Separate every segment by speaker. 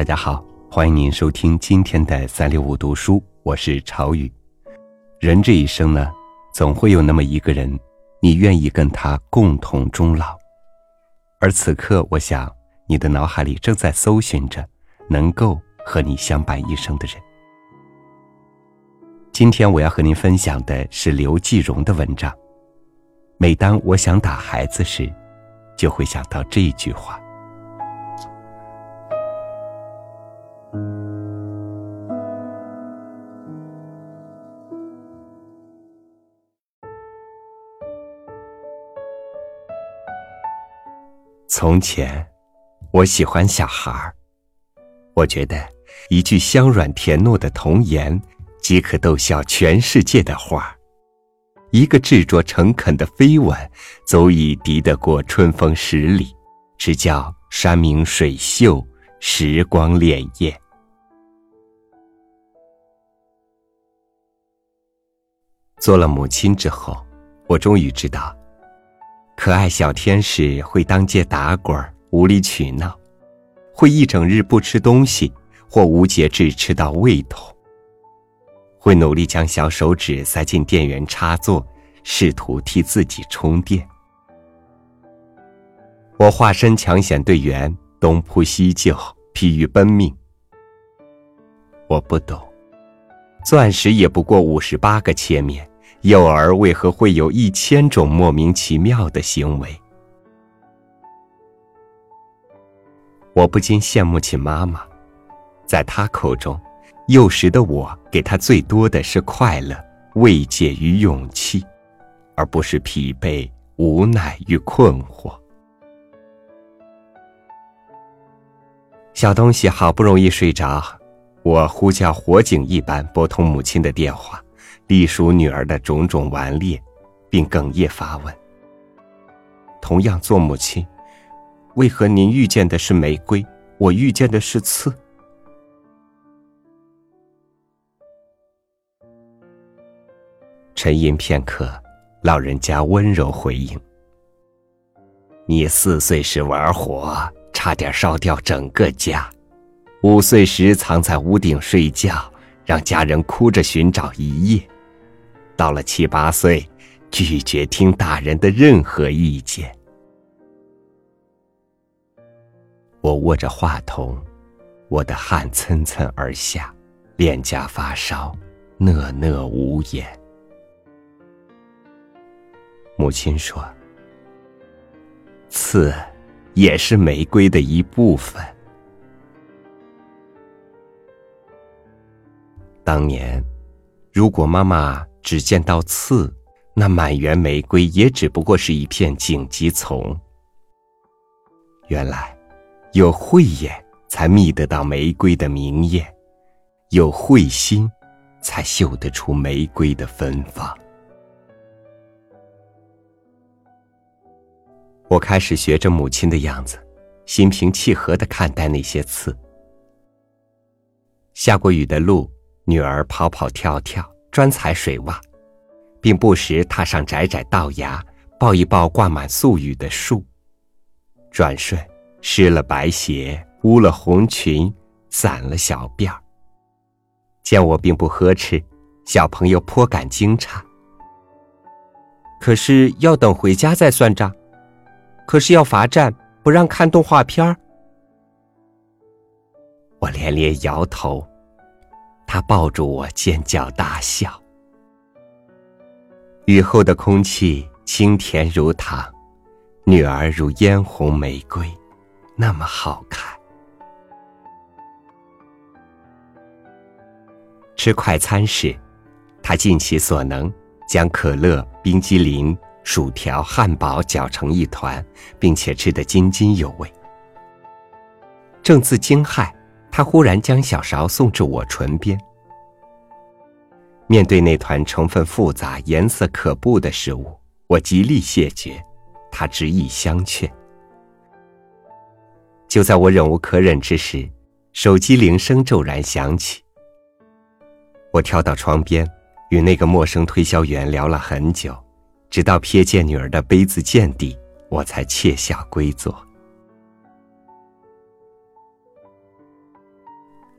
Speaker 1: 大家好，欢迎您收听今天的三六五读书，我是朝雨。人这一生呢，总会有那么一个人，你愿意跟他共同终老。而此刻，我想你的脑海里正在搜寻着能够和你相伴一生的人。今天我要和您分享的是刘继荣的文章。每当我想打孩子时，就会想到这句话。从前，我喜欢小孩儿。我觉得，一句香软甜糯的童言，即可逗笑全世界的花儿。一个执着诚恳的飞吻，足以敌得过春风十里，只叫山明水秀，时光潋滟。做了母亲之后，我终于知道，可爱小天使会当街打滚、无理取闹，会一整日不吃东西，或无节制吃到胃痛。会努力将小手指塞进电源插座，试图替自己充电。我化身抢险队员，东扑西救，疲于奔命。我不懂，钻石也不过五十八个切面，幼儿为何会有一千种莫名其妙的行为？我不禁羡慕起妈妈，在她口中。幼时的我，给他最多的是快乐、慰藉与勇气，而不是疲惫、无奈与困惑。小东西好不容易睡着，我呼叫火警一般拨通母亲的电话，隶属女儿的种种顽劣，并哽咽发问：“同样做母亲，为何您遇见的是玫瑰，我遇见的是刺？”沉吟片刻，老人家温柔回应：“你四岁时玩火，差点烧掉整个家；五岁时藏在屋顶睡觉，让家人哭着寻找一夜；到了七八岁，拒绝听大人的任何意见。”我握着话筒，我的汗涔涔而下，脸颊发烧，讷讷无言。母亲说：“刺，也是玫瑰的一部分。当年，如果妈妈只见到刺，那满园玫瑰也只不过是一片荆棘丛。原来，有慧眼才觅得到玫瑰的明艳，有慧心，才嗅得出玫瑰的芬芳。”我开始学着母亲的样子，心平气和的看待那些刺。下过雨的路，女儿跑跑跳跳，专踩水洼，并不时踏上窄窄道崖，抱一抱挂满素雨的树。转瞬湿了白鞋，污了红裙，散了小辫儿。见我并不呵斥，小朋友颇感惊诧。可是要等回家再算账。可是要罚站，不让看动画片儿。我连连摇头，他抱住我尖叫大笑。雨后的空气清甜如糖，女儿如嫣红玫瑰，那么好看。吃快餐时，他尽其所能将可乐、冰激凌。薯条、汉堡搅成一团，并且吃得津津有味。正自惊骇，他忽然将小勺送至我唇边。面对那团成分复杂、颜色可怖的食物，我极力谢绝，他执意相劝。就在我忍无可忍之时，手机铃声骤然响起。我跳到窗边，与那个陌生推销员聊了很久。直到瞥见女儿的杯子见底，我才窃笑归坐。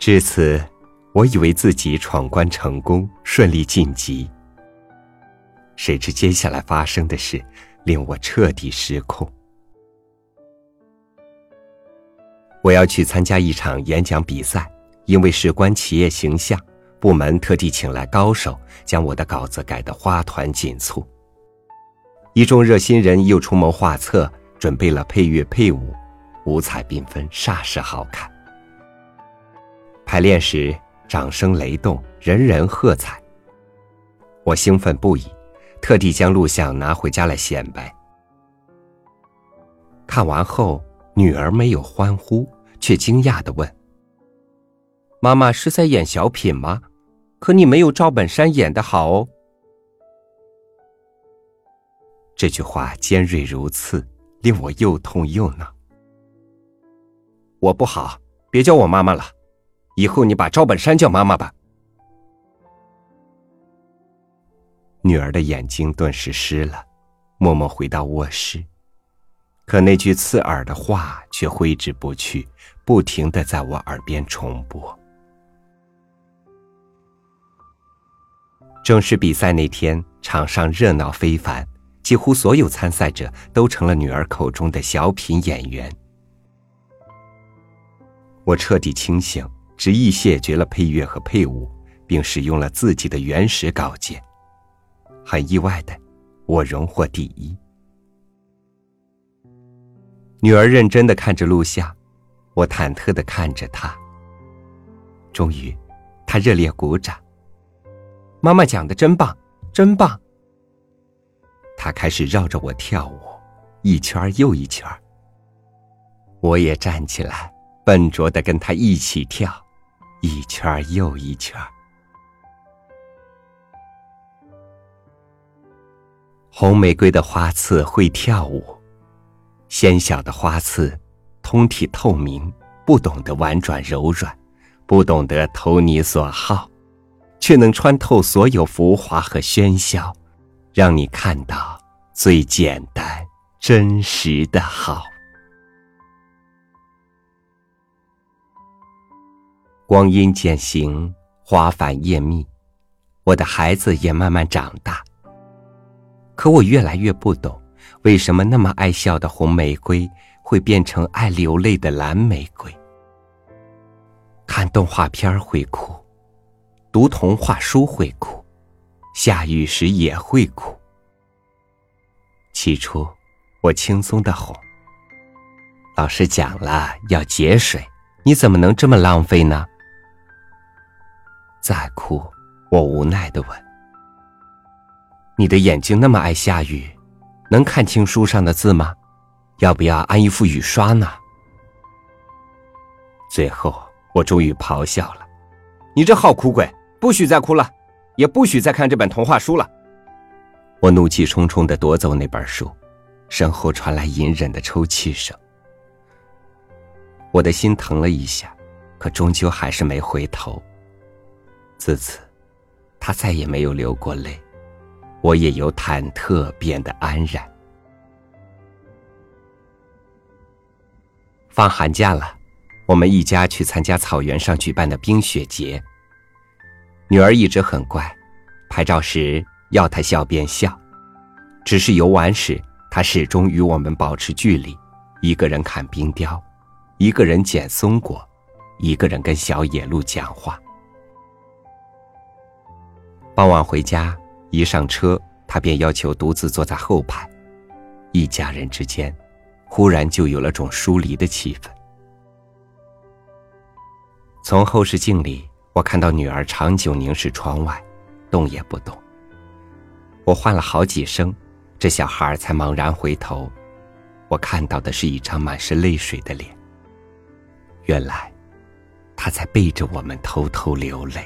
Speaker 1: 至此，我以为自己闯关成功，顺利晋级。谁知接下来发生的事，令我彻底失控。我要去参加一场演讲比赛，因为事关企业形象，部门特地请来高手，将我的稿子改得花团锦簇。一众热心人又出谋划策，准备了配乐配舞，五彩缤纷，煞是好看。排练时，掌声雷动，人人喝彩。我兴奋不已，特地将录像拿回家来显摆。看完后，女儿没有欢呼，却惊讶的问：“妈妈是在演小品吗？可你没有赵本山演的好哦。”这句话尖锐如刺，令我又痛又恼。我不好，别叫我妈妈了。以后你把赵本山叫妈妈吧。女儿的眼睛顿时湿了，默默回到卧室。可那句刺耳的话却挥之不去，不停的在我耳边重播。正式比赛那天，场上热闹非凡，几乎所有参赛者都成了女儿口中的小品演员。我彻底清醒。执意谢绝了配乐和配舞，并使用了自己的原始稿件。很意外的，我荣获第一。女儿认真的看着录像，我忐忑的看着她。终于，她热烈鼓掌。妈妈讲的真棒，真棒。她开始绕着我跳舞，一圈又一圈。我也站起来，笨拙的跟她一起跳。一圈又一圈。红玫瑰的花刺会跳舞，纤小的花刺，通体透明，不懂得婉转柔软，不懂得投你所好，却能穿透所有浮华和喧嚣，让你看到最简单、真实的好。光阴渐行，花繁叶密，我的孩子也慢慢长大。可我越来越不懂，为什么那么爱笑的红玫瑰会变成爱流泪的蓝玫瑰？看动画片会哭，读童话书会哭，下雨时也会哭。起初，我轻松的哄：“老师讲了要节水，你怎么能这么浪费呢？”再哭，我无奈的问：“你的眼睛那么爱下雨，能看清书上的字吗？要不要安一副雨刷呢？”最后，我终于咆哮了：“你这好哭鬼，不许再哭了，也不许再看这本童话书了！”我怒气冲冲的夺走那本书，身后传来隐忍的抽泣声。我的心疼了一下，可终究还是没回头。自此，他再也没有流过泪，我也由忐忑变得安然。放寒假了，我们一家去参加草原上举办的冰雪节。女儿一直很乖，拍照时要她笑便笑，只是游玩时，她始终与我们保持距离，一个人看冰雕，一个人捡松果，一个人跟小野鹿讲话。傍晚回家，一上车，他便要求独自坐在后排。一家人之间，忽然就有了种疏离的气氛。从后视镜里，我看到女儿长久凝视窗外，动也不动。我唤了好几声，这小孩才茫然回头。我看到的是一张满是泪水的脸。原来，他在背着我们偷偷流泪。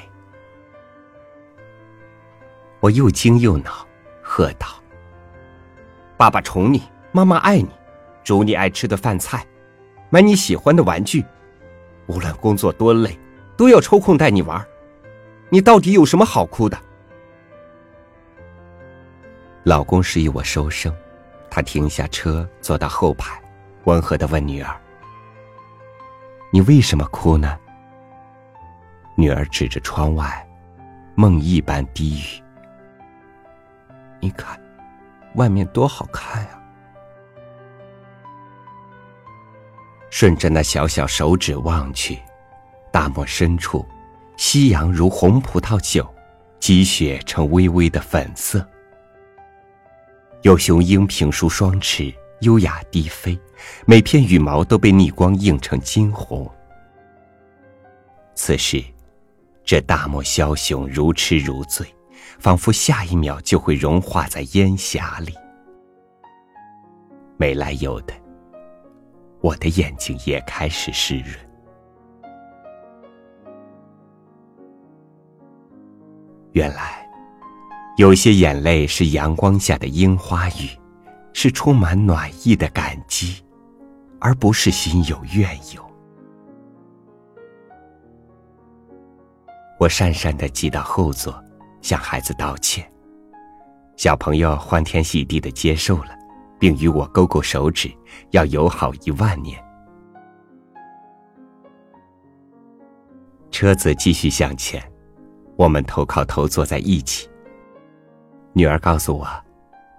Speaker 1: 我又惊又恼，喝道：“爸爸宠你，妈妈爱你，煮你爱吃的饭菜，买你喜欢的玩具，无论工作多累，都要抽空带你玩。你到底有什么好哭的？”老公示意我收声，他停下车，坐到后排，温和的问女儿：“你为什么哭呢？”女儿指着窗外，梦一般低语：“你看，外面多好看啊！”顺着那小小手指望去，大漠深处，夕阳如红葡萄酒，积雪成微微的粉色。有雄鹰平舒双翅，优雅低飞，每片羽毛都被逆光映成金红。此时。这大漠枭雄如痴如醉，仿佛下一秒就会融化在烟霞里。没来由的，我的眼睛也开始湿润。原来，有些眼泪是阳光下的樱花雨，是充满暖意的感激，而不是心有怨尤。我讪讪的挤到后座，向孩子道歉。小朋友欢天喜地的接受了，并与我勾勾手指，要友好一万年。车子继续向前，我们头靠头坐在一起。女儿告诉我，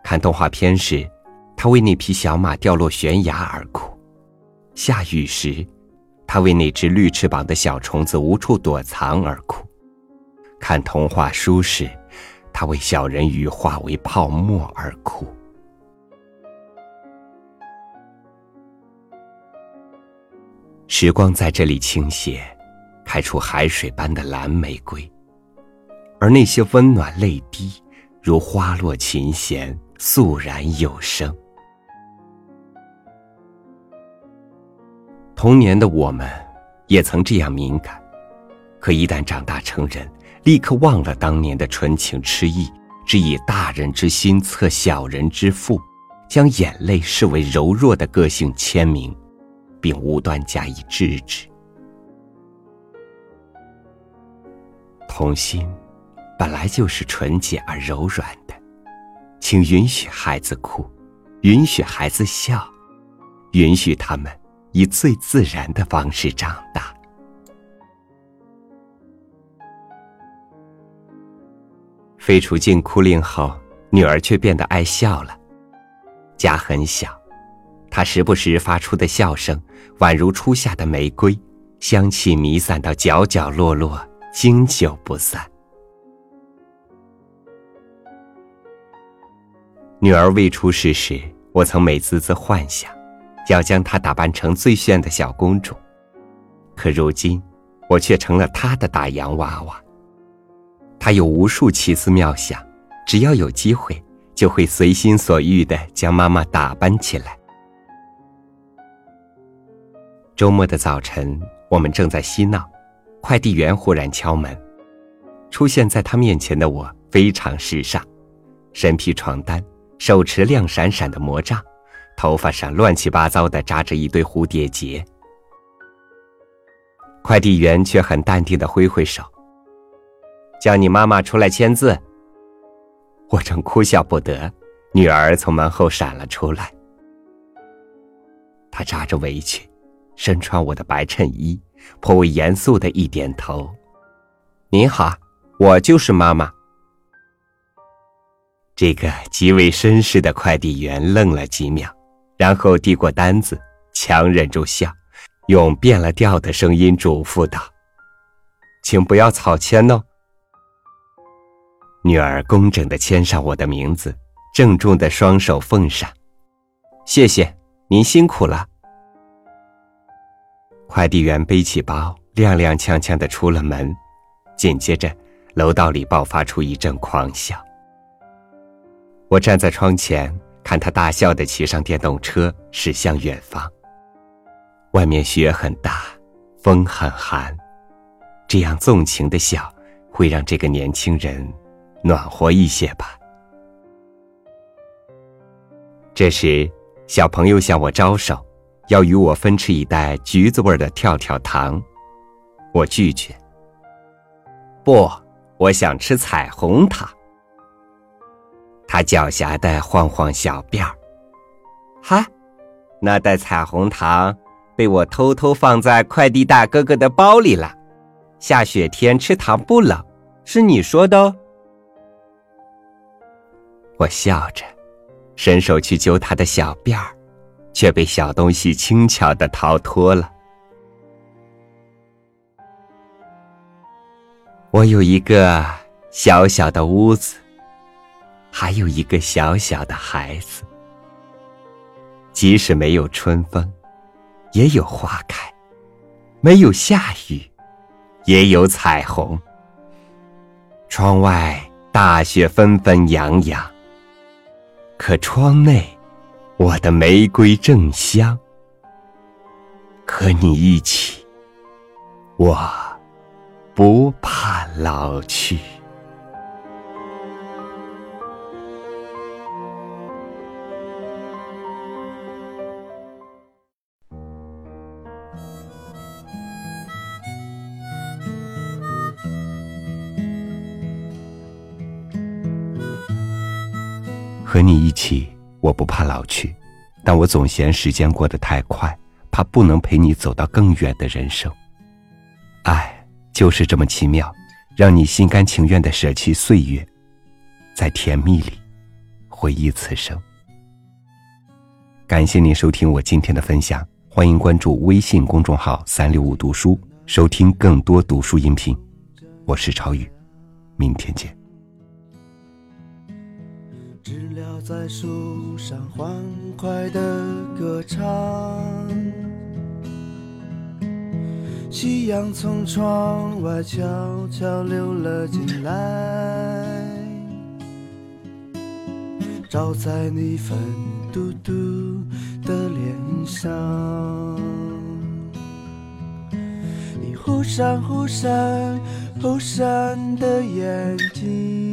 Speaker 1: 看动画片时，她为那匹小马掉落悬崖而哭；下雨时，她为那只绿翅膀的小虫子无处躲藏而哭。看童话书时，他为小人鱼化为泡沫而哭。时光在这里倾斜，开出海水般的蓝玫瑰，而那些温暖泪滴，如花落琴弦，肃然有声。童年的我们，也曾这样敏感，可一旦长大成人。立刻忘了当年的纯情痴意，只以大人之心测小人之腹，将眼泪视为柔弱的个性签名，并无端加以制止。童心本来就是纯洁而柔软的，请允许孩子哭，允许孩子笑，允许他们以最自然的方式长大。废除禁哭令后，女儿却变得爱笑了。家很小，她时不时发出的笑声，宛如初夏的玫瑰，香气弥散到角角落落，经久不散。女儿未出世时，我曾美滋滋幻想，要将她打扮成最炫的小公主，可如今，我却成了她的大洋娃娃。他有无数奇思妙想，只要有机会，就会随心所欲的将妈妈打扮起来。周末的早晨，我们正在嬉闹，快递员忽然敲门。出现在他面前的我非常时尚，身披床单，手持亮闪闪的魔杖，头发上乱七八糟的扎着一堆蝴蝶结。快递员却很淡定的挥挥手。叫你妈妈出来签字。我正哭笑不得，女儿从门后闪了出来。她扎着围裙，身穿我的白衬衣，颇为严肃的一点头：“您好，我就是妈妈。”这个极为绅士的快递员愣了几秒，然后递过单子，强忍住笑，用变了调的声音嘱咐道：“请不要草签哦。”女儿工整的签上我的名字，郑重的双手奉上，谢谢您辛苦了。快递员背起包，踉踉跄跄的出了门，紧接着，楼道里爆发出一阵狂笑。我站在窗前，看他大笑的骑上电动车驶向远方。外面雪很大，风很寒，这样纵情的笑，会让这个年轻人。暖和一些吧。这时，小朋友向我招手，要与我分吃一袋橘子味的跳跳糖。我拒绝。不，我想吃彩虹糖。他狡黠的晃晃小辫儿。哈，那袋彩虹糖被我偷偷放在快递大哥哥的包里了。下雪天吃糖不冷，是你说的哦。我笑着，伸手去揪他的小辫儿，却被小东西轻巧的逃脱了。我有一个小小的屋子，还有一个小小的孩子。即使没有春风，也有花开；没有下雨，也有彩虹。窗外大雪纷纷扬扬，可窗内，我的玫瑰正香。和你一起，我不怕老去。和你一起，我不怕老去，但我总嫌时间过得太快，怕不能陪你走到更远的人生。爱就是这么奇妙，让你心甘情愿的舍弃岁月，在甜蜜里回忆此生。感谢您收听我今天的分享，欢迎关注微信公众号“三六五读书”，收听更多读书音频。我是超宇，明天见。
Speaker 2: 在树上欢快的歌唱，夕阳从窗外悄悄溜了进来，照在你粉嘟嘟的脸上，你忽闪忽闪忽闪的眼睛。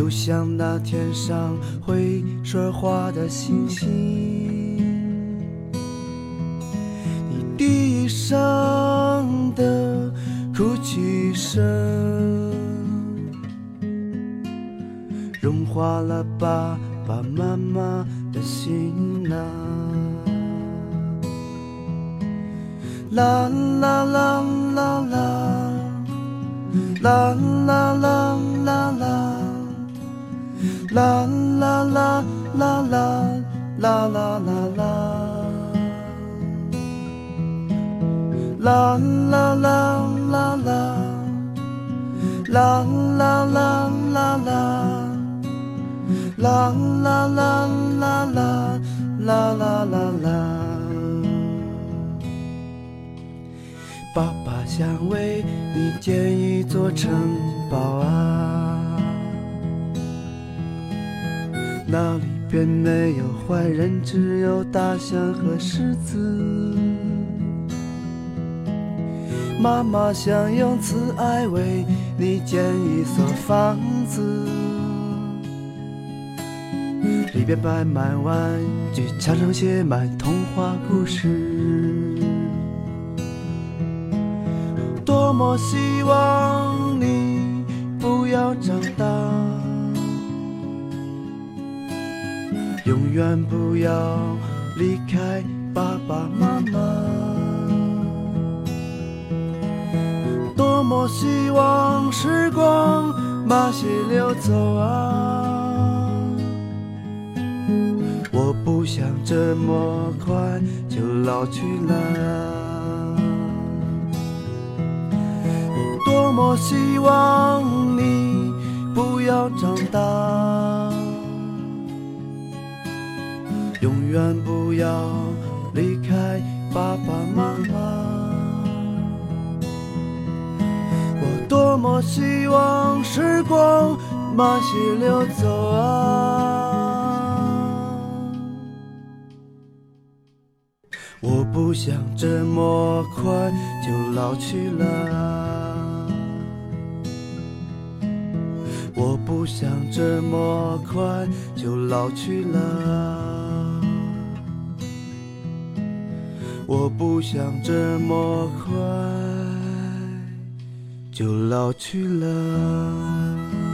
Speaker 2: 就像那天上会说话的星星，你低声的哭泣声，融化了爸爸妈妈的心呐。啦啦啦啦啦，啦啦啦啦啦。啦啦啦啦啦啦啦啦啦，啦啦啦啦啦，啦啦啦啦啦，啦啦啦啦啦啦啦啦啦。爸爸想为你建一座城堡啊。那里边没有坏人，只有大象和狮子。妈妈想用慈爱为你建一所房子，里边摆满玩具，墙上写满童话故事。多么希望你不要长大。永远不要离开爸爸妈妈。多么希望时光慢些流走啊！我不想这么快就老去了。多么希望你不要长大。永远不要离开爸爸妈妈。我多么希望时光慢些流走啊！我不想这么快就老去了。我不想这么快就老去了。我不想这么快就老去了。